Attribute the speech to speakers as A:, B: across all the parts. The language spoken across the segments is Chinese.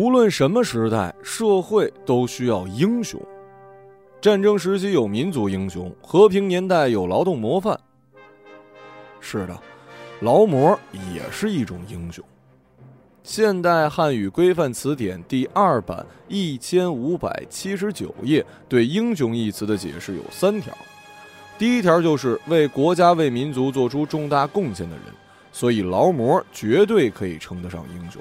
A: 无论什么时代，社会都需要英雄。战争时期有民族英雄，和平年代有劳动模范。是的，劳模也是一种英雄。现代汉语规范词典第二版一千五百七十九页对“英雄”一词的解释有三条。第一条就是为国家、为民族做出重大贡献的人，所以劳模绝对可以称得上英雄。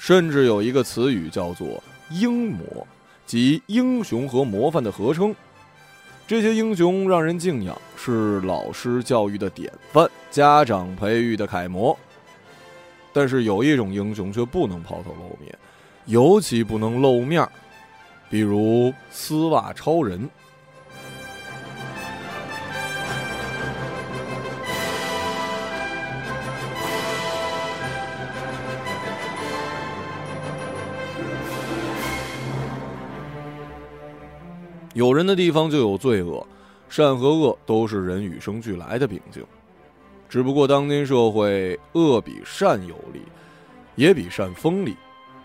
A: 甚至有一个词语叫做“英模”，即英雄和模范的合称。这些英雄让人敬仰，是老师教育的典范，家长培育的楷模。但是有一种英雄却不能抛头露面，尤其不能露面比如丝袜超人。有人的地方就有罪恶，善和恶都是人与生俱来的秉性。只不过当今社会，恶比善有力，也比善锋利。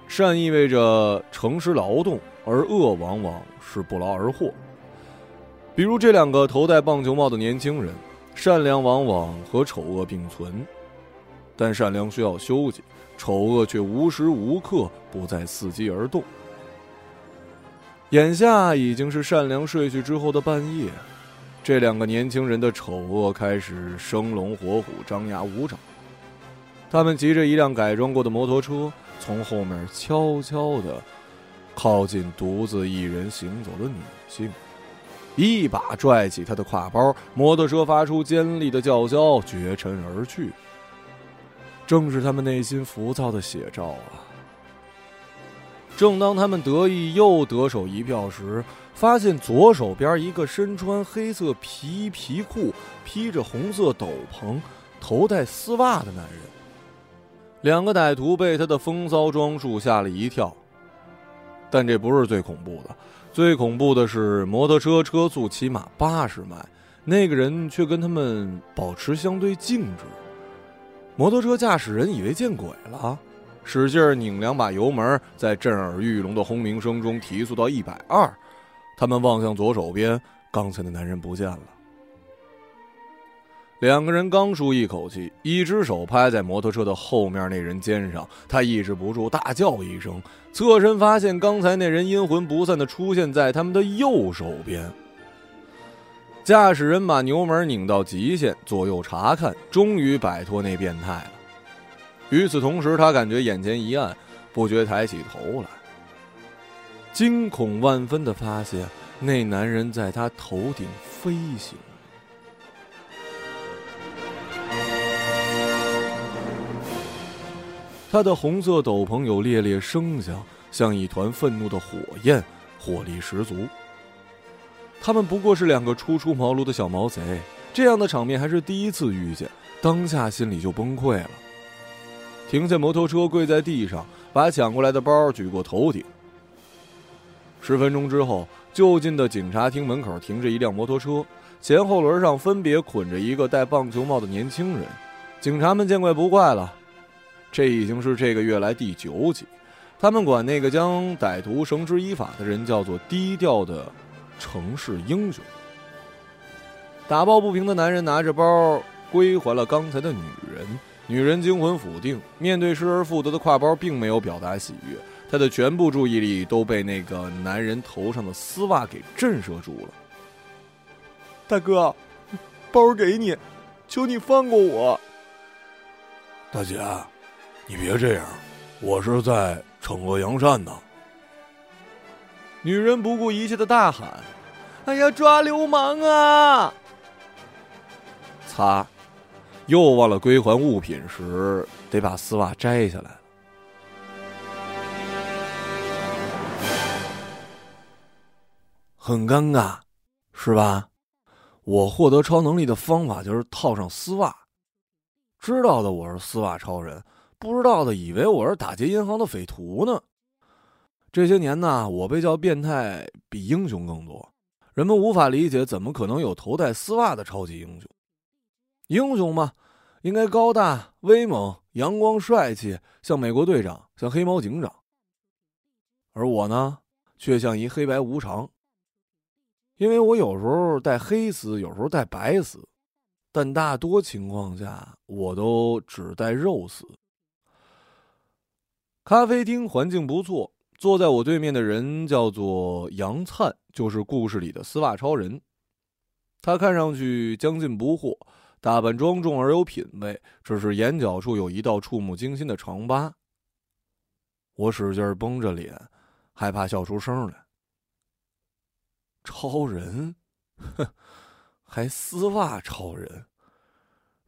A: 善意味着诚实劳动，而恶往往是不劳而获。比如这两个头戴棒球帽的年轻人，善良往往和丑恶并存，但善良需要休息，丑恶却无时无刻不在伺机而动。眼下已经是善良睡去之后的半夜，这两个年轻人的丑恶开始生龙活虎、张牙舞爪。他们骑着一辆改装过的摩托车，从后面悄悄地靠近独自一人行走的女性，一把拽起她的挎包，摩托车发出尖利的叫嚣，绝尘而去。正是他们内心浮躁的写照啊！正当他们得意又得手一票时，发现左手边一个身穿黑色皮皮裤、披着红色斗篷、头戴丝袜的男人。两个歹徒被他的风骚装束吓了一跳。但这不是最恐怖的，最恐怖的是摩托车车速起码八十迈，那个人却跟他们保持相对静止。摩托车驾驶人以为见鬼了。使劲拧两把油门，在震耳欲聋的轰鸣声中提速到一百二。他们望向左手边，刚才的男人不见了。两个人刚舒一口气，一只手拍在摩托车的后面那人肩上，他抑制不住大叫一声，侧身发现刚才那人阴魂不散的出现在他们的右手边。驾驶人把油门拧到极限，左右查看，终于摆脱那变态。与此同时，他感觉眼前一暗，不觉抬起头来，惊恐万分的发现那男人在他头顶飞行。他的红色斗篷有猎猎声响，像一团愤怒的火焰，火力十足。他们不过是两个初出茅庐的小毛贼，这样的场面还是第一次遇见，当下心里就崩溃了。停下摩托车，跪在地上，把抢过来的包举过头顶。十分钟之后，就近的警察厅门口停着一辆摩托车，前后轮上分别捆着一个戴棒球帽的年轻人。警察们见怪不怪了，这已经是这个月来第九起。他们管那个将歹徒绳之以法的人叫做“低调的城市英雄”。打抱不平的男人拿着包归还了刚才的女人。女人惊魂甫定，面对失而复得的挎包，并没有表达喜悦。她的全部注意力都被那个男人头上的丝袜给震慑住了。
B: 大哥，包给你，求你放过我。
C: 大姐，你别这样，我是在惩恶扬善呢。
A: 女人不顾一切的大喊：“
B: 哎呀，抓流氓啊！”
A: 擦。又忘了归还物品时，得把丝袜摘下来很尴尬，是吧？我获得超能力的方法就是套上丝袜。知道的我是丝袜超人，不知道的以为我是打劫银行的匪徒呢。这些年呢，我被叫变态比英雄更多。人们无法理解，怎么可能有头戴丝袜的超级英雄？英雄嘛，应该高大威猛、阳光帅气，像美国队长，像黑猫警长。而我呢，却像一黑白无常。因为我有时候带黑丝，有时候带白丝，但大多情况下我都只带肉丝。咖啡厅环境不错，坐在我对面的人叫做杨灿，就是故事里的丝袜超人。他看上去将近不惑，打扮庄重而有品味，只是眼角处有一道触目惊心的长疤。我使劲绷着脸，害怕笑出声来。超人，哼，还丝袜超人。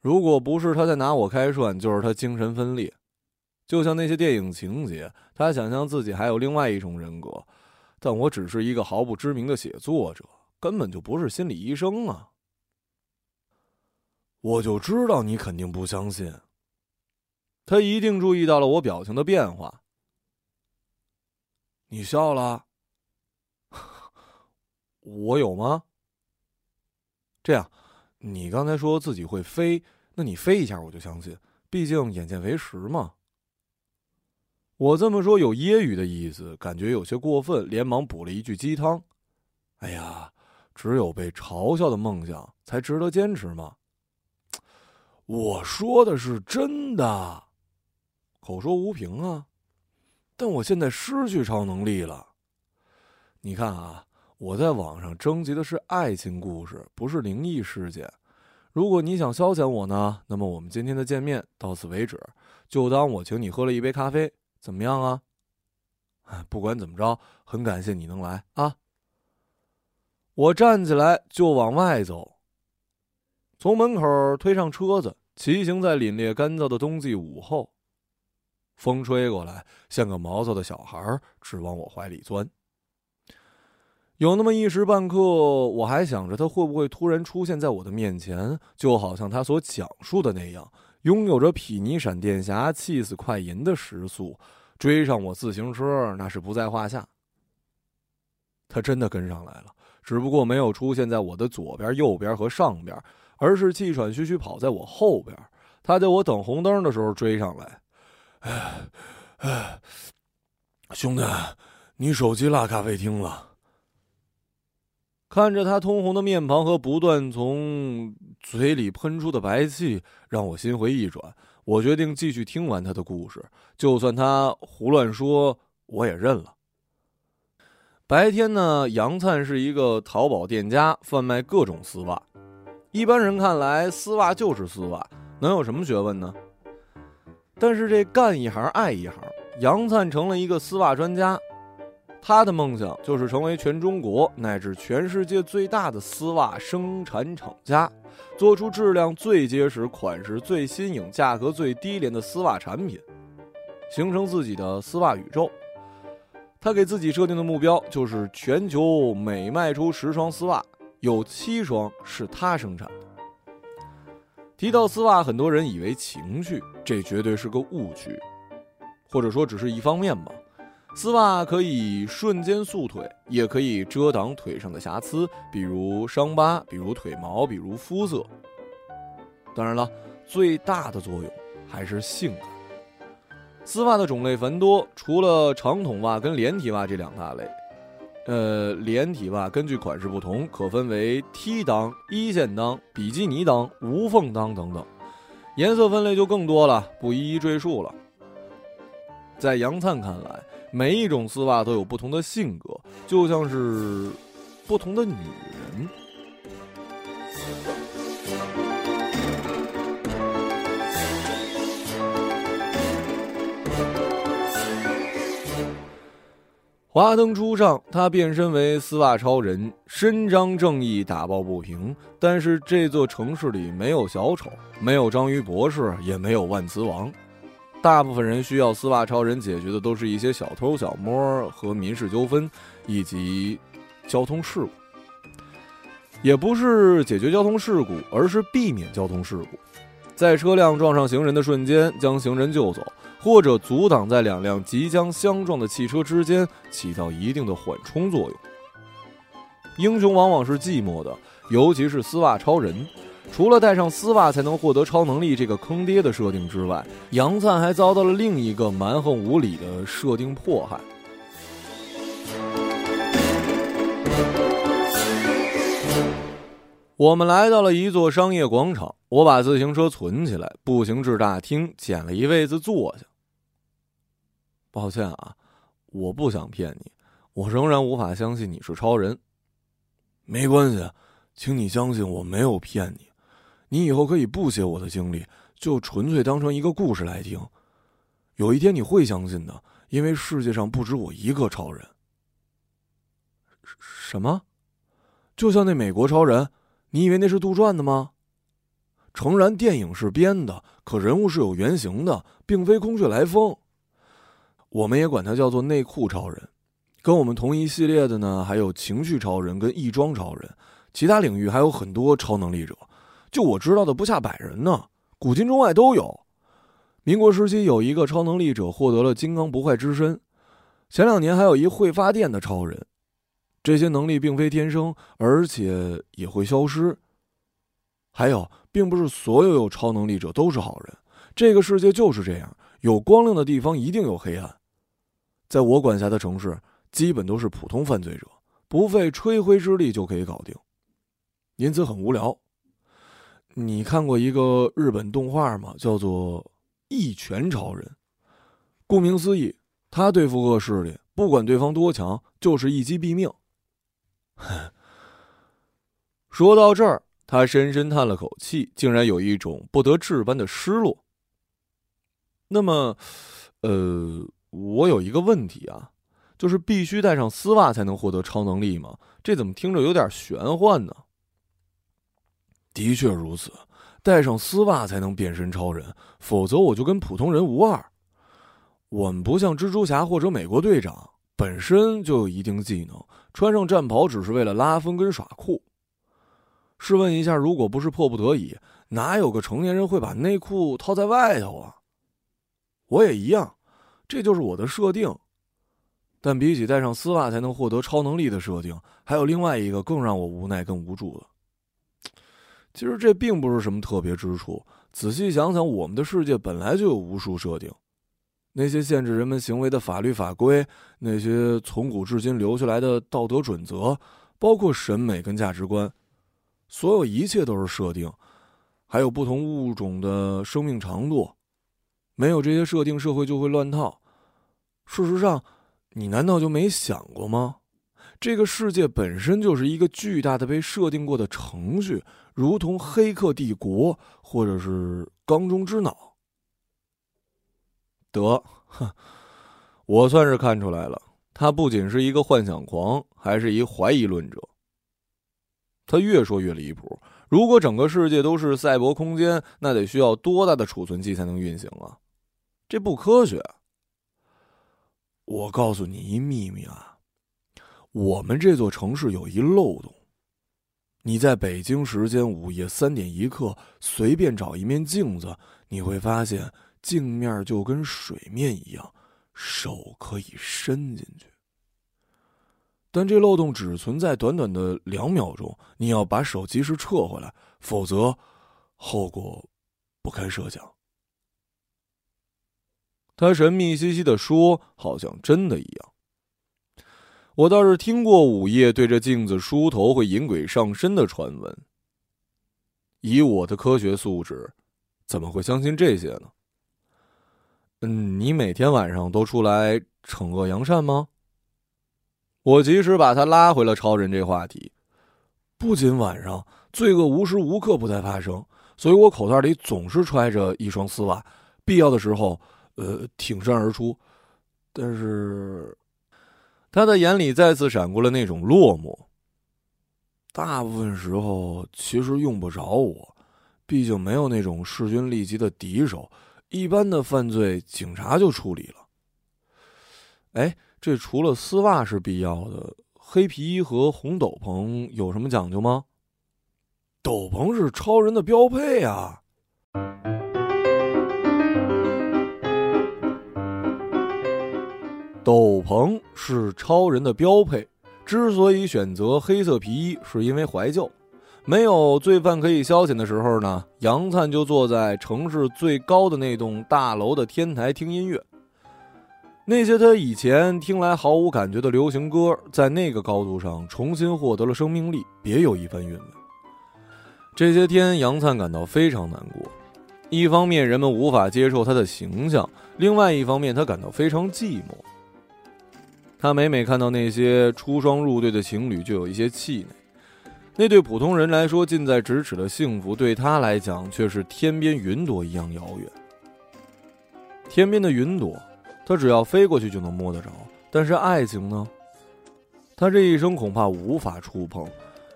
A: 如果不是他在拿我开涮，就是他精神分裂。就像那些电影情节，他想象自己还有另外一种人格，但我只是一个毫不知名的写作者，根本就不是心理医生啊！我就知道你肯定不相信。他一定注意到了我表情的变化。你笑了。我有吗？这样，你刚才说自己会飞，那你飞一下我就相信，毕竟眼见为实嘛。我这么说有揶揄的意思，感觉有些过分，连忙补了一句鸡汤：“哎呀，只有被嘲笑的梦想才值得坚持嘛？”我说的是真的，口说无凭啊。但我现在失去超能力了，你看啊。我在网上征集的是爱情故事，不是灵异事件。如果你想消遣我呢，那么我们今天的见面到此为止，就当我请你喝了一杯咖啡，怎么样啊？不管怎么着，很感谢你能来啊！我站起来就往外走，从门口推上车子，骑行在凛冽干燥的冬季午后，风吹过来，像个毛躁的小孩，直往我怀里钻。有那么一时半刻，我还想着他会不会突然出现在我的面前，就好像他所讲述的那样，拥有着匹尼闪电侠气死快银的时速，追上我自行车那是不在话下。他真的跟上来了，只不过没有出现在我的左边、右边和上边，而是气喘吁吁跑在我后边。他在我等红灯的时候追上来。哎，哎，兄弟，你手机落咖啡厅了。看着他通红的面庞和不断从嘴里喷出的白气，让我心回意转。我决定继续听完他的故事，就算他胡乱说，我也认了。白天呢，杨灿是一个淘宝店家，贩卖各种丝袜。一般人看来，丝袜就是丝袜，能有什么学问呢？但是这干一行爱一行，杨灿成了一个丝袜专家。他的梦想就是成为全中国乃至全世界最大的丝袜生产厂家，做出质量最结实、款式最新颖、价格最低廉的丝袜产品，形成自己的丝袜宇宙。他给自己设定的目标就是全球每卖出十双丝袜，有七双是他生产的。提到丝袜，很多人以为情趣，这绝对是个误区，或者说只是一方面吧。丝袜可以瞬间塑腿，也可以遮挡腿上的瑕疵，比如伤疤，比如腿毛，比如肤色。当然了，最大的作用还是性感。丝袜的种类繁多，除了长筒袜跟连体袜这两大类，呃，连体袜根据款式不同，可分为 T 裆、一线裆、比基尼裆、无缝裆等等，颜色分类就更多了，不一一赘述了。在杨灿看来。每一种丝袜都有不同的性格，就像是不同的女人。华灯初上，他变身为丝袜超人，伸张正义，打抱不平。但是这座城市里没有小丑，没有章鱼博士，也没有万磁王。大部分人需要丝袜超人解决的都是一些小偷小摸和民事纠纷，以及交通事故。也不是解决交通事故，而是避免交通事故，在车辆撞上行人的瞬间将行人救走，或者阻挡在两辆即将相撞的汽车之间，起到一定的缓冲作用。英雄往往是寂寞的，尤其是丝袜超人。除了戴上丝袜才能获得超能力这个坑爹的设定之外，杨灿还遭到了另一个蛮横无理的设定迫害。
D: 我们来到了一座商业广场，我把自行车存起来，步行至大厅，捡了一位子坐下。抱歉啊，我不想骗你，我仍然无法相信你是超人。
A: 没关系，请你相信我没有骗你。你以后可以不写我的经历，就纯粹当成一个故事来听。有一天你会相信的，因为世界上不止我一个超人。
D: 什么？
A: 就像那美国超人。你以为那是杜撰的吗？诚然，电影是编的，可人物是有原型的，并非空穴来风。我们也管他叫做内裤超人。跟我们同一系列的呢，还有情绪超人跟异装超人。其他领域还有很多超能力者，就我知道的不下百人呢，古今中外都有。民国时期有一个超能力者获得了金刚不坏之身，前两年还有一会发电的超人。这些能力并非天生，而且也会消失。还有，并不是所有有超能力者都是好人。这个世界就是这样，有光亮的地方一定有黑暗。在我管辖的城市，基本都是普通犯罪者，不费吹灰之力就可以搞定，因此很无聊。你看过一个日本动画吗？叫做《一拳超人》。顾名思义，他对付恶势力，不管对方多强，就是一击毙命。
D: 说到这儿，他深深叹了口气，竟然有一种不得志般的失落。那么，呃，我有一个问题啊，就是必须带上丝袜才能获得超能力吗？这怎么听着有点玄幻呢？
A: 的确如此，带上丝袜才能变身超人，否则我就跟普通人无二。我们不像蜘蛛侠或者美国队长。本身就有一定技能，穿上战袍只是为了拉风跟耍酷。试问一下，如果不是迫不得已，哪有个成年人会把内裤套在外头啊？我也一样，这就是我的设定。但比起戴上丝袜才能获得超能力的设定，还有另外一个更让我无奈跟无助的。其实这并不是什么特别之处，仔细想想，我们的世界本来就有无数设定。那些限制人们行为的法律法规，那些从古至今留下来的道德准则，包括审美跟价值观，所有一切都是设定，还有不同物种的生命长度。没有这些设定，社会就会乱套。事实上，你难道就没想过吗？这个世界本身就是一个巨大的被设定过的程序，如同《黑客帝国》或者是《缸中之脑》。
D: 得，哼，我算是看出来了，他不仅是一个幻想狂，还是一怀疑论者。他越说越离谱。如果整个世界都是赛博空间，那得需要多大的储存器才能运行啊？这不科学。
A: 我告诉你一秘密啊，我们这座城市有一漏洞。你在北京时间午夜三点一刻随便找一面镜子，你会发现。镜面就跟水面一样，手可以伸进去，但这漏洞只存在短短的两秒钟，你要把手及时撤回来，否则后果不堪设想。
D: 他神秘兮兮的说，好像真的一样。我倒是听过午夜对着镜子梳头会引鬼上身的传闻，以我的科学素质，怎么会相信这些呢？嗯，你每天晚上都出来惩恶扬善吗？我及时把他拉回了超人这话题。
A: 不仅晚上，罪恶无时无刻不在发生，所以我口袋里总是揣着一双丝袜，必要的时候，呃，挺身而出。但是，
D: 他的眼里再次闪过了那种落寞。
A: 大部分时候，其实用不着我，毕竟没有那种势均力敌的敌手。一般的犯罪，警察就处理了。
D: 哎，这除了丝袜是必要的，黑皮衣和红斗篷有什么讲究吗？
A: 斗篷是超人的标配啊！
D: 斗篷是超人的标配。之所以选择黑色皮衣，是因为怀旧。没有罪犯可以消遣的时候呢，杨灿就坐在城市最高的那栋大楼的天台听音乐。
A: 那些他以前听来毫无感觉的流行歌，在那个高度上重新获得了生命力，别有一番韵味。这些天，杨灿感到非常难过。一方面，人们无法接受他的形象；另外一方面，他感到非常寂寞。他每每看到那些出双入对的情侣，就有一些气馁。那对普通人来说近在咫尺的幸福，对他来讲却是天边云朵一样遥远。天边的云朵。他只要飞过去就能摸得着，但是爱情呢？他这一生恐怕无法触碰。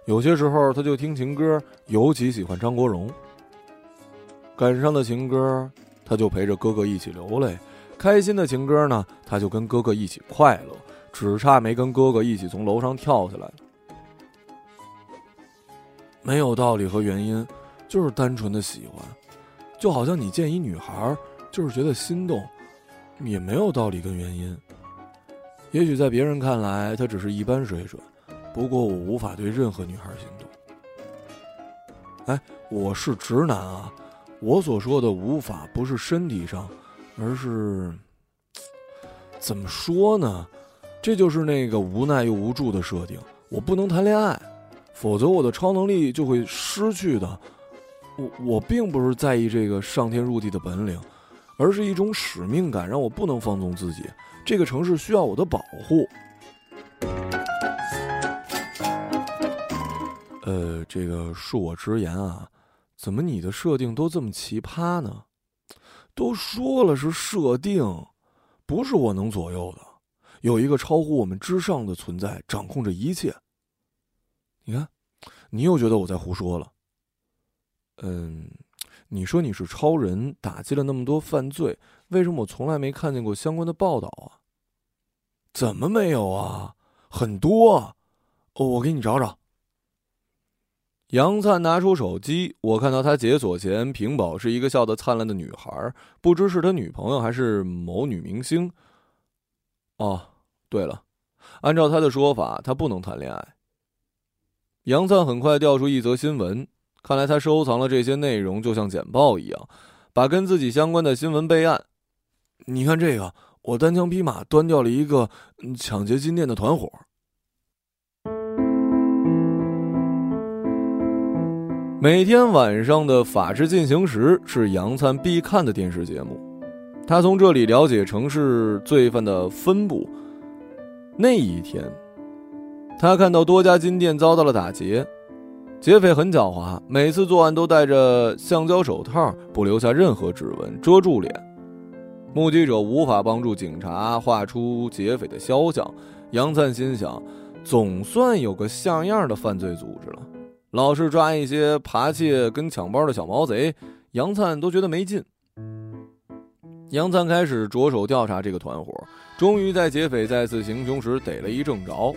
A: 有些时候他就听情歌，尤其喜欢张国荣。感伤的情歌，他就陪着哥哥一起流泪；开心的情歌呢，他就跟哥哥一起快乐，只差没跟哥哥一起从楼上跳下来。没有道理和原因，就是单纯的喜欢，就好像你见一女孩，就是觉得心动。也没有道理跟原因。也许在别人看来，他只是一般水准。不过我无法对任何女孩心动。哎，我是直男啊！我所说的无法，不是身体上，而是怎么说呢？这就是那个无奈又无助的设定。我不能谈恋爱，否则我的超能力就会失去的。我我并不是在意这个上天入地的本领。而是一种使命感，让我不能放纵自己。这个城市需要我的保护。呃，这个恕我直言啊，怎么你的设定都这么奇葩呢？都说了是设定，不是我能左右的。有一个超乎我们之上的存在掌控着一切。你看，你又觉得我在胡说了。嗯。你说你是超人，打击了那么多犯罪，为什么我从来没看见过相关的报道啊？怎么没有啊？很多，哦，我给你找找。杨灿拿出手机，我看到他解锁前屏保是一个笑得灿烂的女孩，不知是他女朋友还是某女明星。哦，对了，按照他的说法，他不能谈恋爱。杨灿很快调出一则新闻。看来他收藏了这些内容，就像简报一样，把跟自己相关的新闻备案。你看这个，我单枪匹马端掉了一个抢劫金店的团伙。每天晚上的《法制进行时》是杨灿必看的电视节目，他从这里了解城市罪犯的分布。那一天，他看到多家金店遭到了打劫。劫匪很狡猾，每次作案都戴着橡胶手套，不留下任何指纹，遮住脸。目击者无法帮助警察画出劫匪的肖像。杨灿心想，总算有个像样的犯罪组织了。老是抓一些扒窃跟抢包的小毛贼，杨灿都觉得没劲。杨灿开始着手调查这个团伙，终于在劫匪再次行凶时逮了一正着。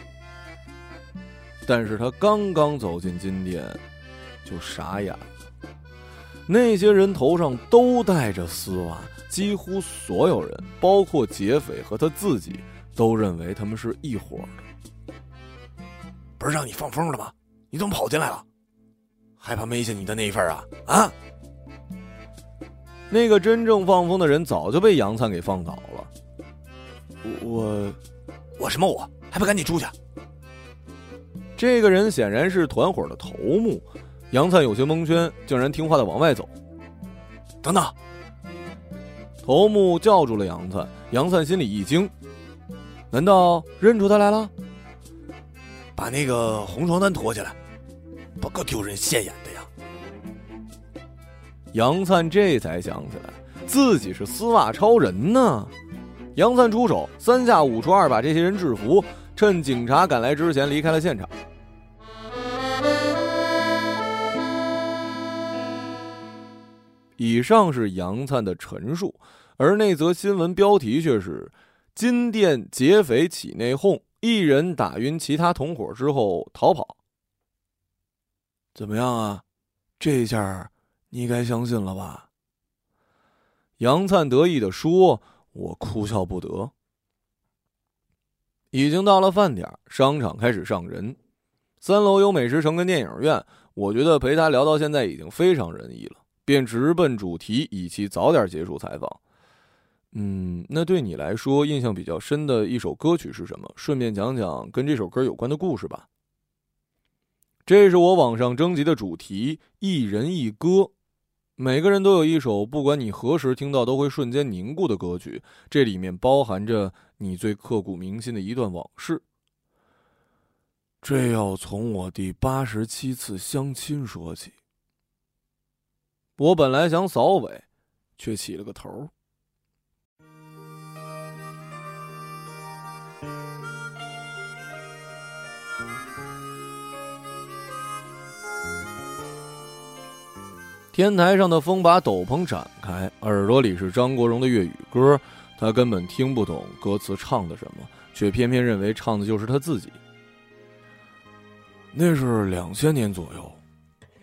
A: 但是他刚刚走进金店，就傻眼了。那些人头上都戴着丝袜，几乎所有人，包括劫匪和他自己，都认为他们是一伙的。不是让你放风了吗？你怎么跑进来了？害怕没下你的那一份啊？啊！那个真正放风的人早就被杨灿给放倒了。我，我什么？我还不赶紧出去！这个人显然是团伙的头目，杨灿有些蒙圈，竟然听话的往外走。等等，头目叫住了杨灿，杨灿心里一惊，难道认出他来了？把那个红床单脱下来，不够丢人现眼！杨灿这才想起来，自己是丝袜超人呢。杨灿出手，三下五除二把这些人制服。趁警察赶来之前离开了现场。以上是杨灿的陈述，而那则新闻标题却是“金店劫匪起内讧，一人打晕其他同伙之后逃跑”。怎么样啊？这下你该相信了吧？杨灿得意的说：“我哭笑不得。”已经到了饭点，商场开始上人。三楼有美食城跟电影院，我觉得陪他聊到现在已经非常仁义了，便直奔主题，以期早点结束采访。嗯，那对你来说印象比较深的一首歌曲是什么？顺便讲讲跟这首歌有关的故事吧。这是我网上征集的主题，一人一歌。每个人都有一首，不管你何时听到都会瞬间凝固的歌曲，这里面包含着你最刻骨铭心的一段往事。这要从我第八十七次相亲说起。我本来想扫尾，却起了个头。天台上的风把斗篷展开，耳朵里是张国荣的粤语歌，他根本听不懂歌词唱的什么，却偏偏认为唱的就是他自己。那是两千年左右，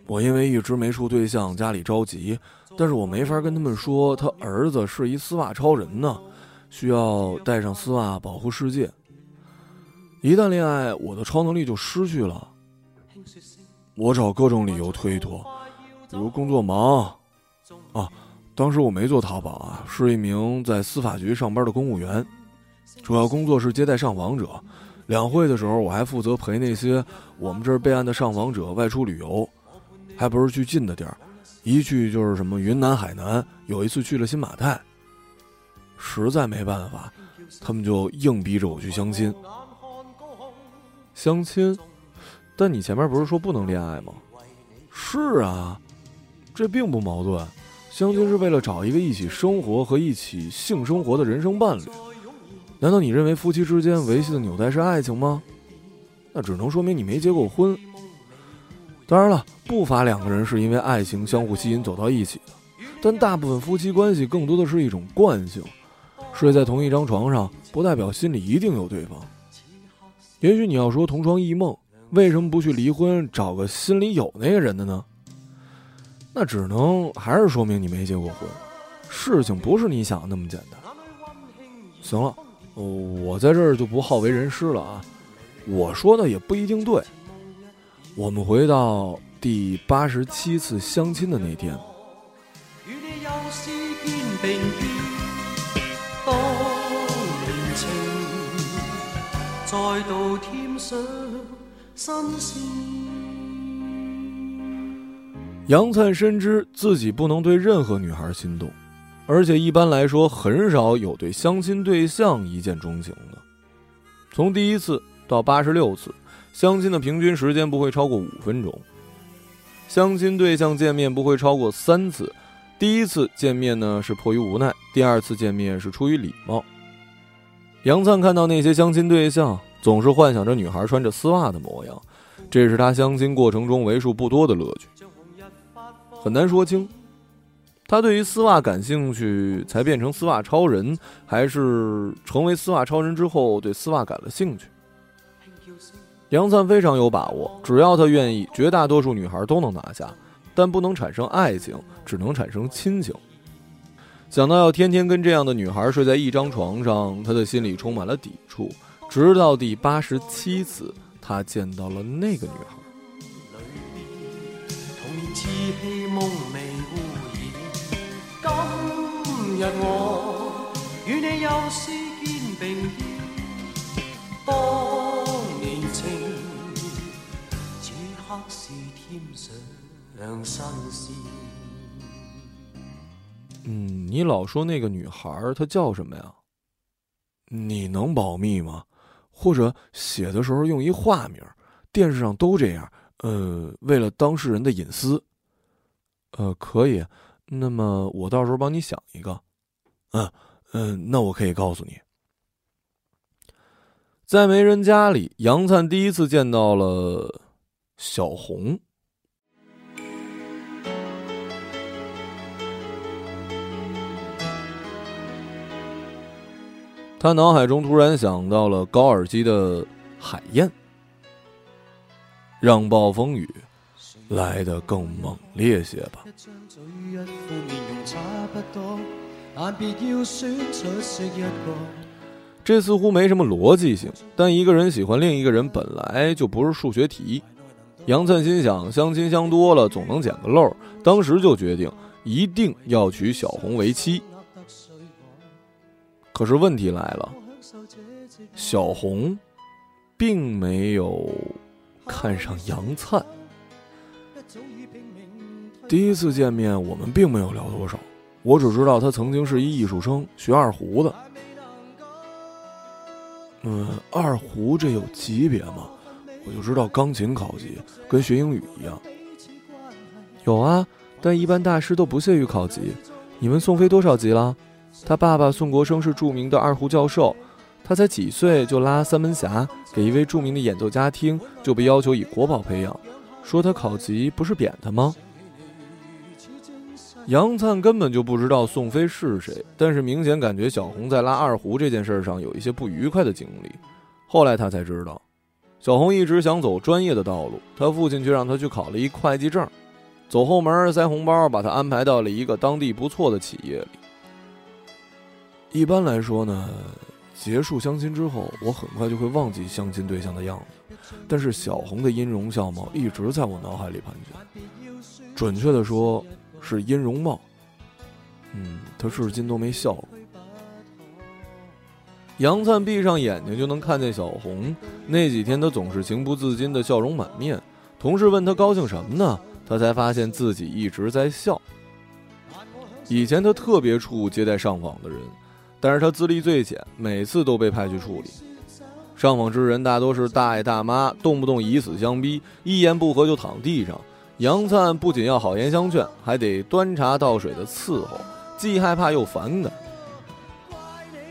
A: 我因为一直没处对象，家里着急，但是我没法跟他们说他儿子是一丝袜超人呢，需要带上丝袜保护世界。一旦恋爱，我的超能力就失去了，我找各种理由推脱。比如工作忙，啊，当时我没做淘宝啊，是一名在司法局上班的公务员，主要工作是接待上访者。两会的时候，我还负责陪那些我们这儿备案的上访者外出旅游，还不是去近的地儿，一去就是什么云南、海南。有一次去了新马泰，实在没办法，他们就硬逼着我去相亲。相亲？但你前面不是说不能恋爱吗？是啊。这并不矛盾，相亲是为了找一个一起生活和一起性生活的人生伴侣。难道你认为夫妻之间维系的纽带是爱情吗？那只能说明你没结过婚。当然了，不乏两个人是因为爱情相互吸引走到一起的，但大部分夫妻关系更多的是一种惯性。睡在同一张床上，不代表心里一定有对方。也许你要说同床异梦，为什么不去离婚，找个心里有那个人的呢？那只能还是说明你没结过婚，事情不是你想的那么简单。行了，我在这儿就不好为人师了啊。我说的也不一定对。我们回到第八十七次相亲的那天。再度添上新鲜。杨灿深知自己不能对任何女孩心动，而且一般来说很少有对相亲对象一见钟情的。从第一次到八十六次相亲的平均时间不会超过五分钟，相亲对象见面不会超过三次。第一次见面呢是迫于无奈，第二次见面是出于礼貌。杨灿看到那些相亲对象，总是幻想着女孩穿着丝袜的模样，这是他相亲过程中为数不多的乐趣。很难说清，他对于丝袜感兴趣才变成丝袜超人，还是成为丝袜超人之后对丝袜感了兴趣？杨灿非常有把握，只要他愿意，绝大多数女孩都能拿下，但不能产生爱情，只能产生亲情。想到要天天跟这样的女孩睡在一张床上，他的心里充满了抵触。直到第八十七次，他见到了那个女孩。似戏梦未污染。今日我与你又是肩并肩，当年情，此刻是添上新鲜。嗯，你老说那个女孩她叫什么呀？你能保密吗？或者写的时候用一化名？电视上都这样。呃，为了当事人的隐私，呃，可以。那么我到时候帮你想一个。嗯嗯，那我可以告诉你，在媒人家里，杨灿第一次见到了小红。他脑海中突然想到了高尔基的海燕。让暴风雨来得更猛烈些吧。这似乎没什么逻辑性，但一个人喜欢另一个人本来就不是数学题。杨灿心想，相亲相多了，总能捡个漏，当时就决定一定要娶小红为妻。可是问题来了，小红并没有看上杨灿。第一次见面，我们并没有聊多少，我只知道他曾经是一艺术生，学二胡的。嗯，二胡这有级别吗？我就知道钢琴考级跟学英语一样。
B: 有啊，但一般大师都不屑于考级。你问宋飞多少级了？他爸爸宋国生是著名的二胡教授，他才几岁就拉三门峡给一位著名的演奏家听，就被要求以国宝培养。说他考级不是贬他吗？
A: 杨灿根本就不知道宋飞是谁，但是明显感觉小红在拉二胡这件事上有一些不愉快的经历。后来他才知道，小红一直想走专业的道路，他父亲却让他去考了一会计证，走后门塞红包，把他安排到了一个当地不错的企业里。一般来说呢，结束相亲之后，我很快就会忘记相亲对象的样子，但是小红的音容笑貌一直在我脑海里盘旋。准确的说。是音容貌，嗯，他至今都没笑过。杨灿闭上眼睛就能看见小红。那几天他总是情不自禁的笑容满面。同事问他高兴什么呢？他才发现自己一直在笑。以前他特别怵接待上访的人，但是他资历最浅，每次都被派去处理。上访之人大多是大爷大妈，动不动以死相逼，一言不合就躺地上。杨灿不仅要好言相劝，还得端茶倒水的伺候，既害怕又反感。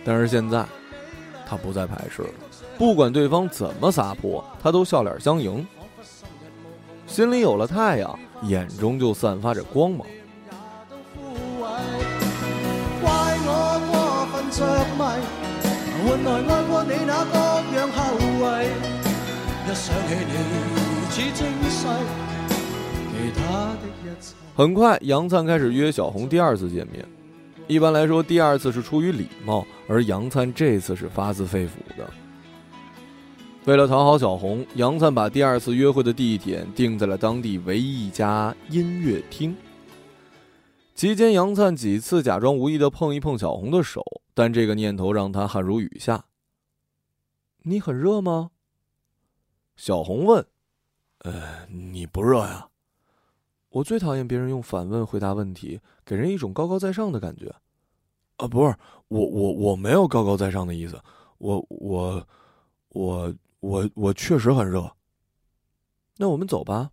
A: 但是现在，他不再排斥了，不管对方怎么撒泼，他都笑脸相迎。心里有了太阳，眼中就散发着光芒。很快，杨灿开始约小红第二次见面。一般来说，第二次是出于礼貌，而杨灿这次是发自肺腑的。为了讨好小红，杨灿把第二次约会的地点定在了当地唯一一家音乐厅。期间，杨灿几次假装无意的碰一碰小红的手，但这个念头让他汗如雨下。
B: 你很热吗？
A: 小红问。呃，你不热呀？
B: 我最讨厌别人用反问回答问题，给人一种高高在上的感觉。
A: 啊，不是，我我我没有高高在上的意思，我我我我我确实很热。
B: 那我们走吧。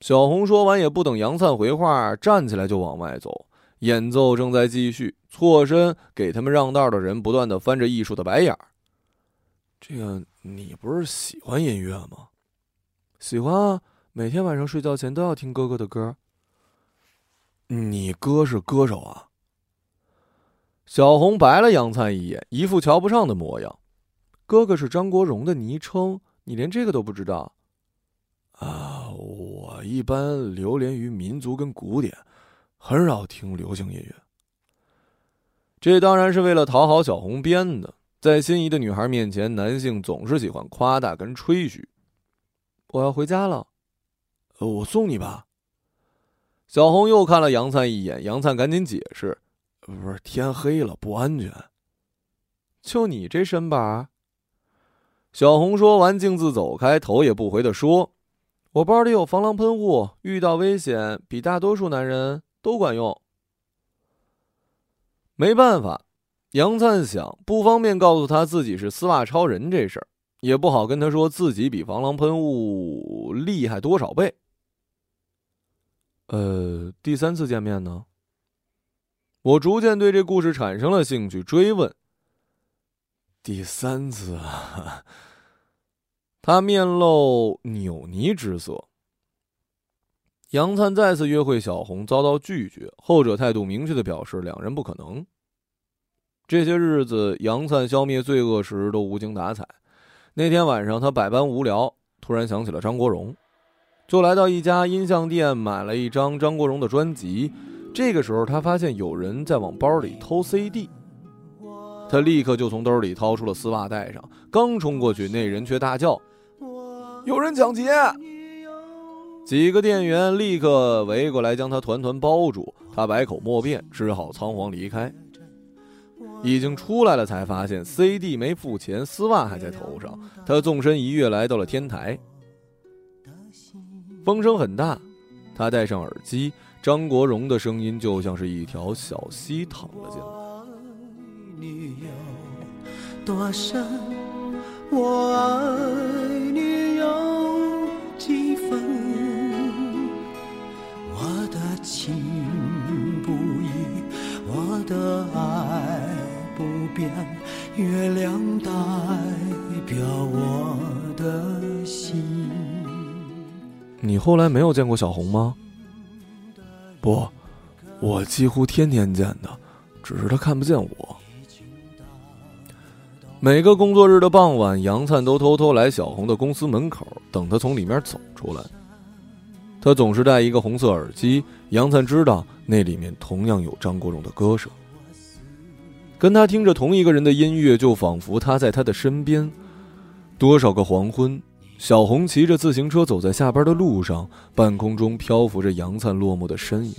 A: 小红说完，也不等杨灿回话，站起来就往外走。演奏正在继续，错身给他们让道的人不断的翻着艺术的白眼儿。这个，你不是喜欢音乐吗？
B: 喜欢啊，每天晚上睡觉前都要听哥哥的歌。
A: 你哥是歌手啊？小红白了杨灿一眼，一副瞧不上的模样。
B: 哥哥是张国荣的昵称，你连这个都不知道？
A: 啊，我一般流连于民族跟古典，很少听流行音乐。这当然是为了讨好小红编的。在心仪的女孩面前，男性总是喜欢夸大跟吹嘘。
B: 我要回家了，呃
A: 我送你吧。小红又看了杨灿一眼，杨灿赶紧解释：“不是天黑了，不安全。”
B: 就你这身板。
A: 小红说完，径自走开，头也不回的说：“
B: 我包里有防狼喷雾，遇到危险比大多数男人都管用。”
A: 没办法，杨灿想不方便告诉他自己是丝袜超人这事儿。也不好跟他说自己比防狼喷雾厉害多少倍。
B: 呃，第三次见面呢？
A: 我逐渐对这故事产生了兴趣，追问。
B: 第三次啊，
A: 他面露扭捏之色。杨灿再次约会小红遭到拒绝，后者态度明确的表示两人不可能。这些日子，杨灿消灭罪恶时都无精打采。那天晚上，他百般无聊，突然想起了张国荣，就来到一家音像店买了一张张国荣的专辑。这个时候，他发现有人在往包里偷 CD，他立刻就从兜里掏出了丝袜带上，刚冲过去，那人却大叫：“
B: 有人抢劫！”
A: 几个店员立刻围过来，将他团团包住。他百口莫辩，只好仓皇离开。已经出来了，才发现 CD 没付钱，丝袜还在头上。他纵身一跃，来到了天台。风声很大，他戴上耳机，张国荣的声音就像是一条小溪淌了进
B: 来。你有多深？我爱你月亮代表我的心。你后来没有见过小红吗？
A: 不，我几乎天天见的，只是她看不见我。每个工作日的傍晚，杨灿都偷偷来小红的公司门口，等她从里面走出来。他总是戴一个红色耳机，杨灿知道那里面同样有张国荣的歌声。跟他听着同一个人的音乐，就仿佛他在他的身边。多少个黄昏，小红骑着自行车走在下班的路上，半空中漂浮着杨灿落寞的身影。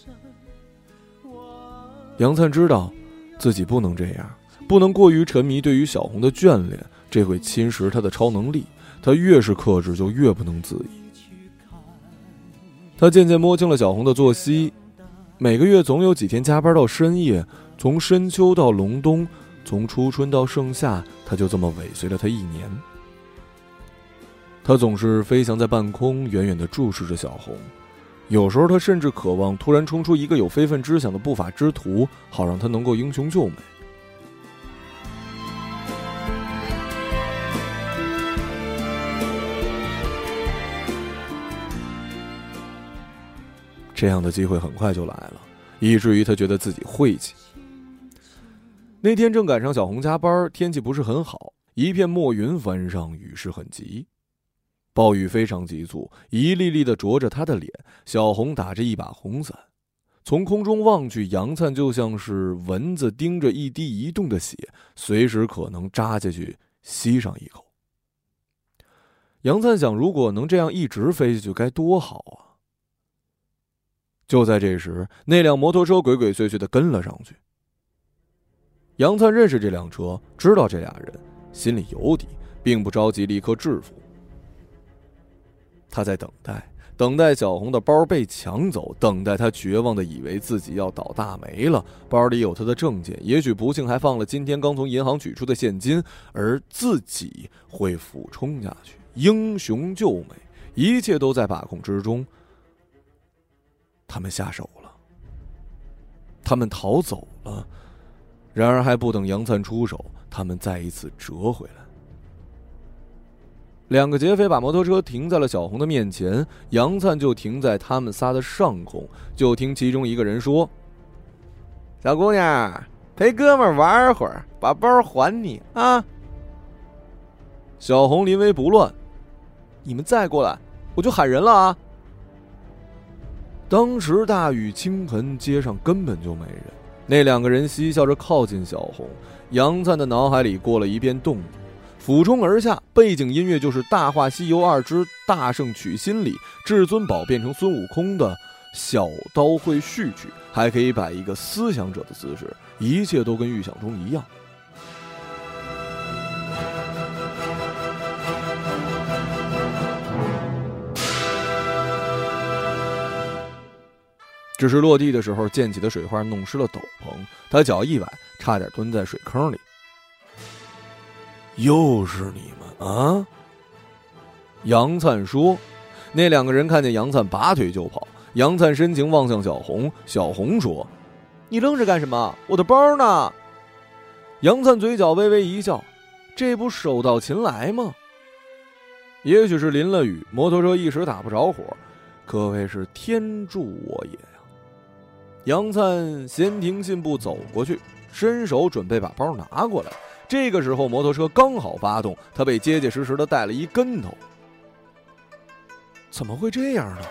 A: 杨灿知道，自己不能这样，不能过于沉迷对于小红的眷恋，这会侵蚀他的超能力。他越是克制，就越不能自已。他渐渐摸清了小红的作息，每个月总有几天加班到深夜。从深秋到隆冬，从初春到盛夏，他就这么尾随了他一年。他总是飞翔在半空，远远的注视着小红。有时候，他甚至渴望突然冲出一个有非分之想的不法之徒，好让他能够英雄救美。这样的机会很快就来了，以至于他觉得自己晦气。那天正赶上小红加班，天气不是很好，一片墨云翻上，雨势很急，暴雨非常急促，一粒粒的啄着她的脸。小红打着一把红伞，从空中望去，杨灿就像是蚊子盯着一滴移动的血，随时可能扎下去吸上一口。杨灿想，如果能这样一直飞下去，该多好啊！就在这时，那辆摩托车鬼鬼祟祟的跟了上去。杨灿认识这辆车，知道这俩人，心里有底，并不着急立刻制服。他在等待，等待小红的包被抢走，等待他绝望的以为自己要倒大霉了。包里有他的证件，也许不幸还放了今天刚从银行取出的现金，而自己会俯冲下去，英雄救美，一切都在把控之中。他们下手了，他们逃走了。然而还不等杨灿出手，他们再一次折回来。两个劫匪把摩托车停在了小红的面前，杨灿就停在他们仨的上空。就听其中一个人说：“小姑娘，陪哥们玩会儿，把包还你啊。”小红临危不乱：“你们再过来，我就喊人了啊！”当时大雨倾盆，街上根本就没人。那两个人嬉笑着靠近小红，杨灿的脑海里过了一遍动作，俯冲而下，背景音乐就是《大话西游二之大圣取心》里至尊宝变成孙悟空的小刀会序曲，还可以摆一个思想者的姿势，一切都跟预想中一样。只是落地的时候溅起的水花弄湿了斗篷，他脚一崴，差点蹲在水坑里。又是你们啊！杨灿说：“那两个人看见杨灿拔腿就跑。”杨灿深情望向小红，小红说：“你愣着干什么？我的包呢？”杨灿嘴角微微一笑：“这不手到擒来吗？”也许是淋了雨，摩托车一时打不着火，可谓是天助我也。杨灿闲庭信步走过去，伸手准备把包拿过来。这个时候，摩托车刚好发动，他被结结实实的带了一跟头。怎么会这样呢？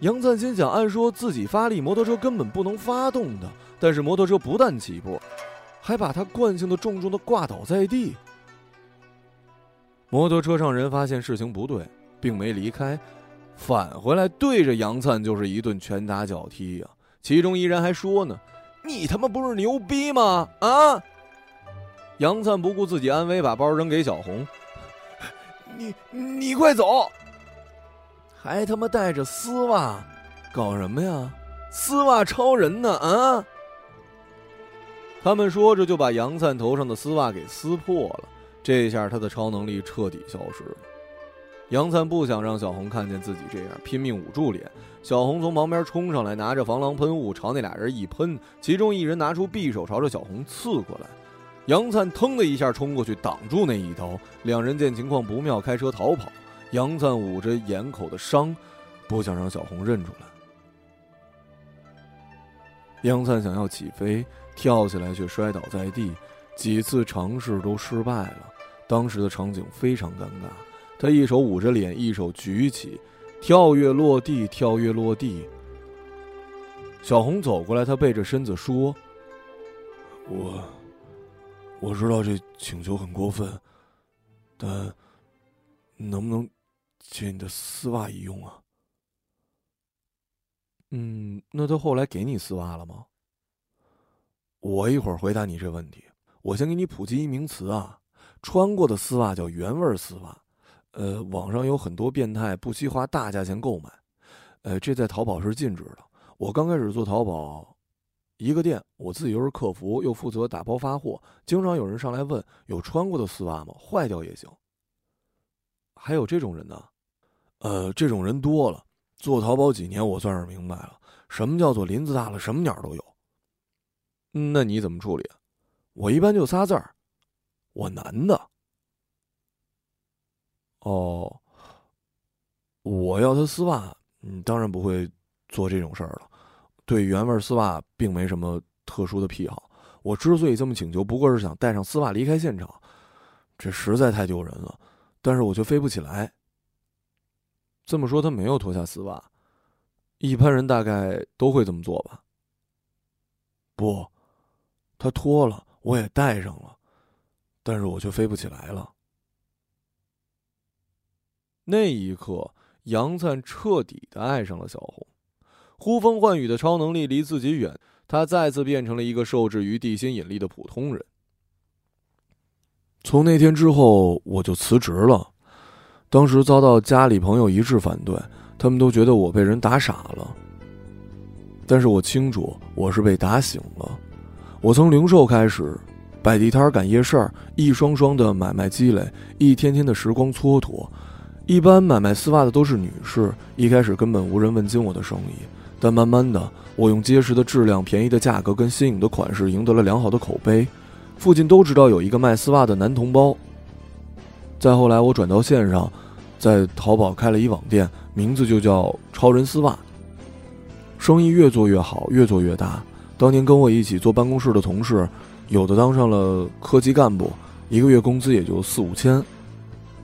A: 杨灿心想：按说自己发力，摩托车根本不能发动的。但是摩托车不但起步，还把他惯性的重重的挂倒在地。摩托车上人发现事情不对，并没离开。返回来对着杨灿就是一顿拳打脚踢呀，其中一人还说呢：“你他妈不是牛逼吗？啊！
B: 杨灿不顾自己安危，把包扔给小红。
A: 你你快走！
B: 还他妈带着丝袜，搞什么呀？丝袜超人呢？啊！他们说着就把杨灿头上的丝袜给撕破了。这下他的超能力彻底消失了。杨灿不想让小红看见自己这样，拼命捂住脸。小红从旁边冲上来，拿着防狼喷雾朝那俩人一喷，其中一人拿出匕首朝着小红刺过来。杨灿腾的一下冲过去挡住那一刀，两人见情况不妙，开车逃跑。杨灿捂着眼口的伤，不想让小红认出来。杨灿想要起飞，跳起来却摔倒在地，几次尝试都失败了。当时的场景非常尴尬，他一手捂着脸，一手举起，跳跃落地，跳跃落地。小红走过来，他背着身子说：“
A: 我。”我知道这请求很过分，但能不能借你的丝袜一用啊？
B: 嗯，那他后来给你丝袜了吗？
A: 我一会儿回答你这问题。我先给你普及一名词啊，穿过的丝袜叫原味丝袜。呃，网上有很多变态不惜花大价钱购买，呃，这在淘宝是禁止的。我刚开始做淘宝。一个店，我自己又是客服，又负责打包发货，经常有人上来问有穿过的丝袜吗？坏掉也行。
B: 还有这种人呢？
A: 呃，这种人多了。做淘宝几年，我算是明白了，什么叫做林子大了，什么鸟都有。
B: 那你怎么处理？
A: 我一般就仨字儿：我男的。
B: 哦，
A: 我要他丝袜，嗯，当然不会做这种事儿了。对原味丝袜并没什么特殊的癖好，我之所以这么请求，不过是想带上丝袜离开现场，这实在太丢人了。但是我却飞不起来。
B: 这么说，他没有脱下丝袜，一般人大概都会这么做吧？
A: 不，他脱了，我也戴上了，但是我却飞不起来了。
B: 那一刻，杨灿彻底的爱上了小红。呼风唤雨的超能力离自己远，他再次变成了一个受制于地心引力的普通人。
A: 从那天之后，我就辞职了。当时遭到家里朋友一致反对，他们都觉得我被人打傻了。但是我清楚，我是被打醒了。我从零售开始，摆地摊赶夜市一双双的买卖积累，一天天的时光蹉跎。一般买卖丝袜的都是女士，一开始根本无人问津我的生意。但慢慢的，我用结实的质量、便宜的价格跟新颖的款式赢得了良好的口碑，附近都知道有一个卖丝袜的男同胞。再后来，我转到线上，在淘宝开了一网店，名字就叫“超人丝袜”。生意越做越好，越做越大。当年跟我一起坐办公室的同事，有的当上了科级干部，一个月工资也就四五千，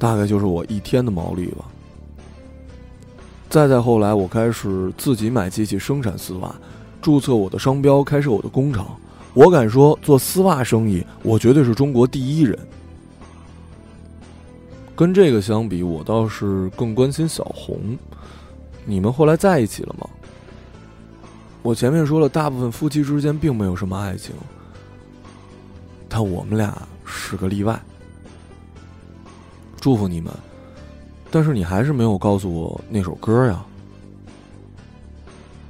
A: 大概就是我一天的毛利吧。再再后来，我开始自己买机器生产丝袜，注册我的商标，开设我的工厂。我敢说，做丝袜生意，我绝对是中国第一人。跟这个相比，我倒是更关心小红。你们后来在一起了吗？我前面说了，大部分夫妻之间并没有什么爱情，但我们俩是个例外。祝福你们。但是你还是没有告诉我那首歌呀！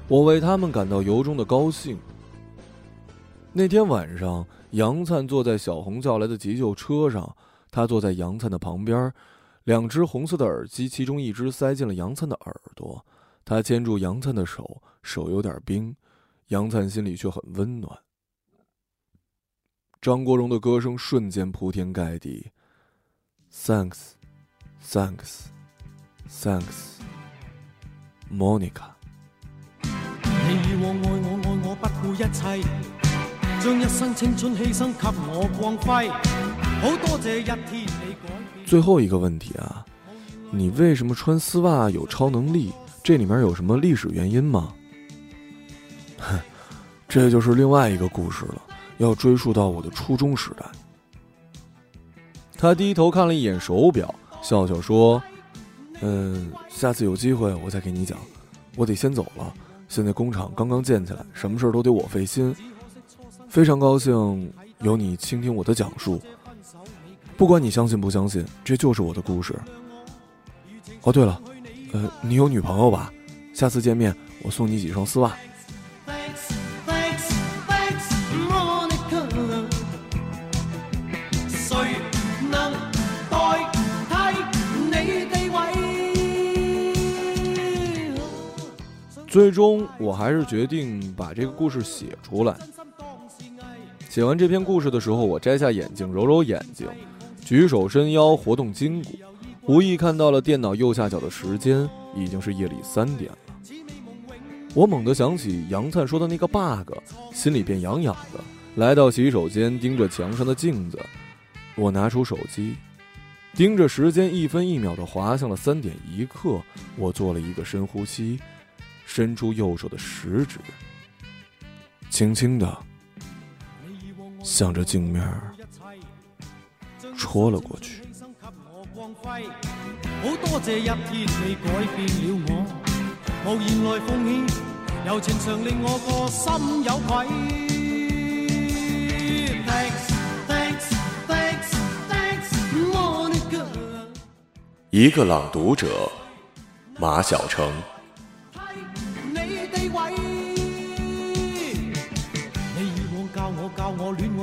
B: 我为他们感到由衷的高兴。那天晚上，杨灿坐在小红叫来的急救车上，他坐在杨灿的旁边，两只红色的耳机，其中一只塞进了杨灿的耳朵。他牵住杨灿的手，手有点冰，杨灿心里却很温暖。张国荣的歌声瞬间铺天盖地，Thanks。Thanks, thanks, Monica。你以往爱我爱我不顾一切，将一生青春牺牲给我光辉。好多谢一天你改变。最后一个问题啊，你为什么穿丝袜有超能力？这里面有什么历史原因吗？
A: 哼，这就是另外一个故事了，要追溯到我的初中时代。
B: 他低头看了一眼手表。笑笑说：“
A: 嗯，下次有机会我再给你讲。我得先走了，现在工厂刚刚建起来，什么事都得我费心。
B: 非常高兴有你倾听我的讲述。不管你相信不相信，这就是我的故事。哦，对了，呃，你有女朋友吧？下次见面我送你几双丝袜。最终，我还是决定把这个故事写出来。写完这篇故事的时候，我摘下眼镜，揉揉眼睛，举手伸腰，活动筋骨，无意看到了电脑右下角的时间，已经是夜里三点了。我猛地想起杨灿说的那个 bug，心里便痒痒的。来到洗手间，盯着墙上的镜子，我拿出手机，盯着时间一分一秒的滑向了三点一刻。我做了一个深呼吸。伸出右手的食指，轻轻的向着镜面戳了过去。好多谢一天你改变了我，无言来奉献，柔情常令我个心有愧。一个朗读者，马晓成。